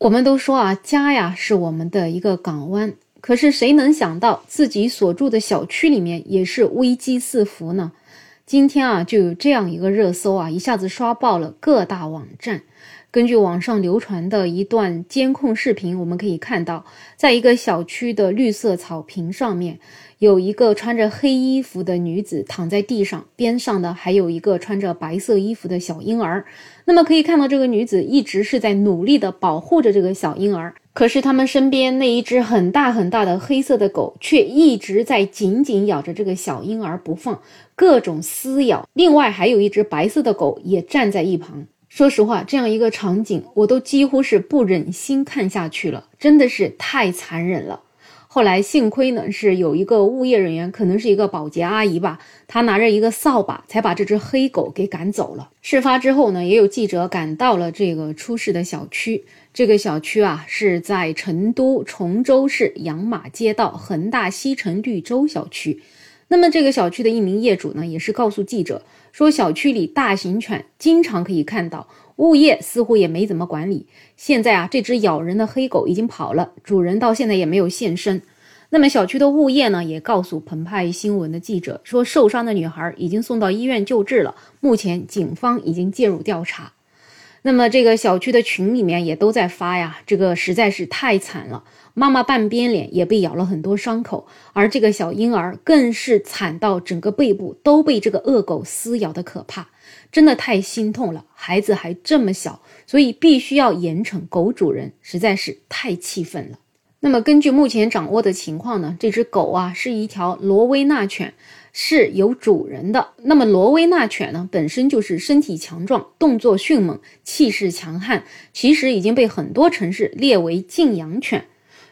我们都说啊，家呀是我们的一个港湾，可是谁能想到自己所住的小区里面也是危机四伏呢？今天啊，就有这样一个热搜啊，一下子刷爆了各大网站。根据网上流传的一段监控视频，我们可以看到，在一个小区的绿色草坪上面，有一个穿着黑衣服的女子躺在地上，边上的还有一个穿着白色衣服的小婴儿。那么可以看到，这个女子一直是在努力的保护着这个小婴儿，可是他们身边那一只很大很大的黑色的狗却一直在紧紧咬着这个小婴儿不放，各种撕咬。另外还有一只白色的狗也站在一旁。说实话，这样一个场景，我都几乎是不忍心看下去了，真的是太残忍了。后来幸亏呢，是有一个物业人员，可能是一个保洁阿姨吧，她拿着一个扫把，才把这只黑狗给赶走了。事发之后呢，也有记者赶到了这个出事的小区。这个小区啊，是在成都崇州市养马街道恒大西城绿洲小区。那么这个小区的一名业主呢，也是告诉记者说，小区里大型犬经常可以看到，物业似乎也没怎么管理。现在啊，这只咬人的黑狗已经跑了，主人到现在也没有现身。那么小区的物业呢，也告诉澎湃新闻的记者说，受伤的女孩已经送到医院救治了，目前警方已经介入调查。那么这个小区的群里面也都在发呀，这个实在是太惨了。妈妈半边脸也被咬了很多伤口，而这个小婴儿更是惨到整个背部都被这个恶狗撕咬的可怕，真的太心痛了。孩子还这么小，所以必须要严惩狗主人，实在是太气愤了。那么根据目前掌握的情况呢，这只狗啊是一条罗威纳犬，是有主人的。那么罗威纳犬呢本身就是身体强壮、动作迅猛、气势强悍，其实已经被很多城市列为禁养犬。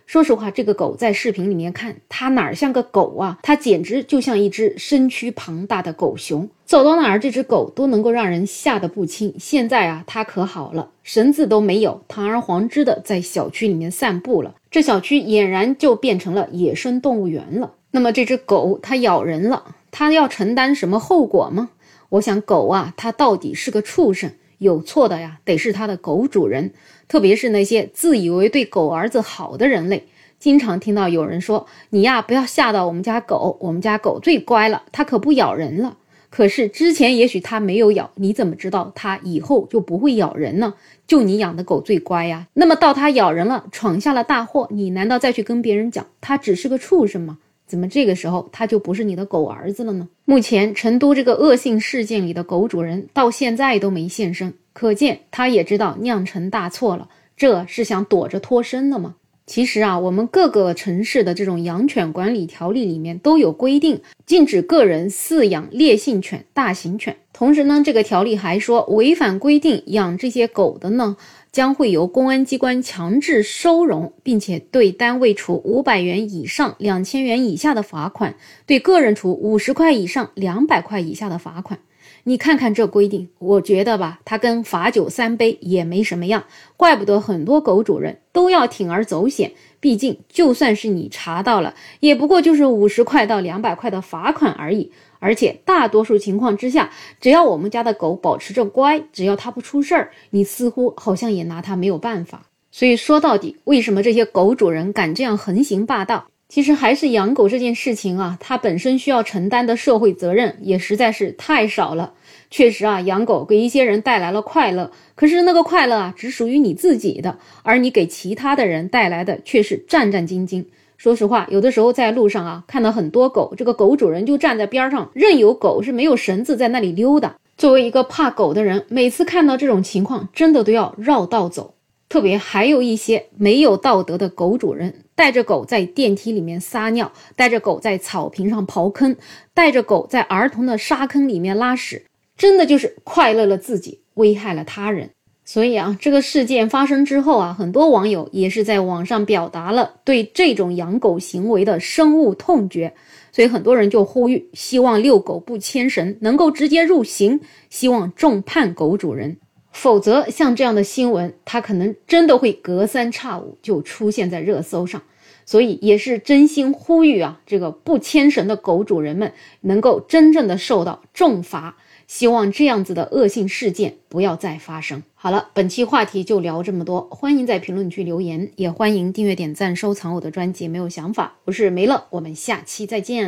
说实话，这个狗在视频里面看，它哪儿像个狗啊？它简直就像一只身躯庞大的狗熊，走到哪儿这只狗都能够让人吓得不轻。现在啊，它可好了，绳子都没有，堂而皇之的在小区里面散步了。这小区俨然就变成了野生动物园了。那么这只狗它咬人了，它要承担什么后果吗？我想，狗啊，它到底是个畜生。有错的呀，得是它的狗主人，特别是那些自以为对狗儿子好的人类。经常听到有人说：“你呀，不要吓到我们家狗，我们家狗最乖了，它可不咬人了。”可是之前也许它没有咬，你怎么知道它以后就不会咬人呢？就你养的狗最乖呀。那么到它咬人了，闯下了大祸，你难道再去跟别人讲它只是个畜生吗？怎么这个时候他就不是你的狗儿子了呢？目前成都这个恶性事件里的狗主人到现在都没现身，可见他也知道酿成大错了。这是想躲着脱身了吗？其实啊，我们各个城市的这种养犬管理条例里面都有规定，禁止个人饲养烈性犬、大型犬。同时呢，这个条例还说，违反规定养这些狗的呢。将会由公安机关强制收容，并且对单位处五百元以上两千元以下的罚款，对个人处五十块以上两百块以下的罚款。你看看这规定，我觉得吧，它跟罚酒三杯也没什么样。怪不得很多狗主人都要铤而走险，毕竟就算是你查到了，也不过就是五十块到两百块的罚款而已。而且大多数情况之下，只要我们家的狗保持着乖，只要它不出事儿，你似乎好像也拿它没有办法。所以说到底，为什么这些狗主人敢这样横行霸道？其实还是养狗这件事情啊，它本身需要承担的社会责任也实在是太少了。确实啊，养狗给一些人带来了快乐，可是那个快乐啊，只属于你自己的，而你给其他的人带来的却是战战兢兢。说实话，有的时候在路上啊，看到很多狗，这个狗主人就站在边上，任由狗是没有绳子在那里溜达。作为一个怕狗的人，每次看到这种情况，真的都要绕道走。特别还有一些没有道德的狗主人，带着狗在电梯里面撒尿，带着狗在草坪上刨坑，带着狗在儿童的沙坑里面拉屎，真的就是快乐了自己，危害了他人。所以啊，这个事件发生之后啊，很多网友也是在网上表达了对这种养狗行为的深恶痛绝。所以很多人就呼吁，希望遛狗不牵绳能够直接入刑，希望重判狗主人。否则，像这样的新闻，它可能真的会隔三差五就出现在热搜上。所以也是真心呼吁啊，这个不牵绳的狗主人们能够真正的受到重罚。希望这样子的恶性事件不要再发生。好了，本期话题就聊这么多，欢迎在评论区留言，也欢迎订阅、点赞、收藏我的专辑。没有想法，我是梅乐，我们下期再见。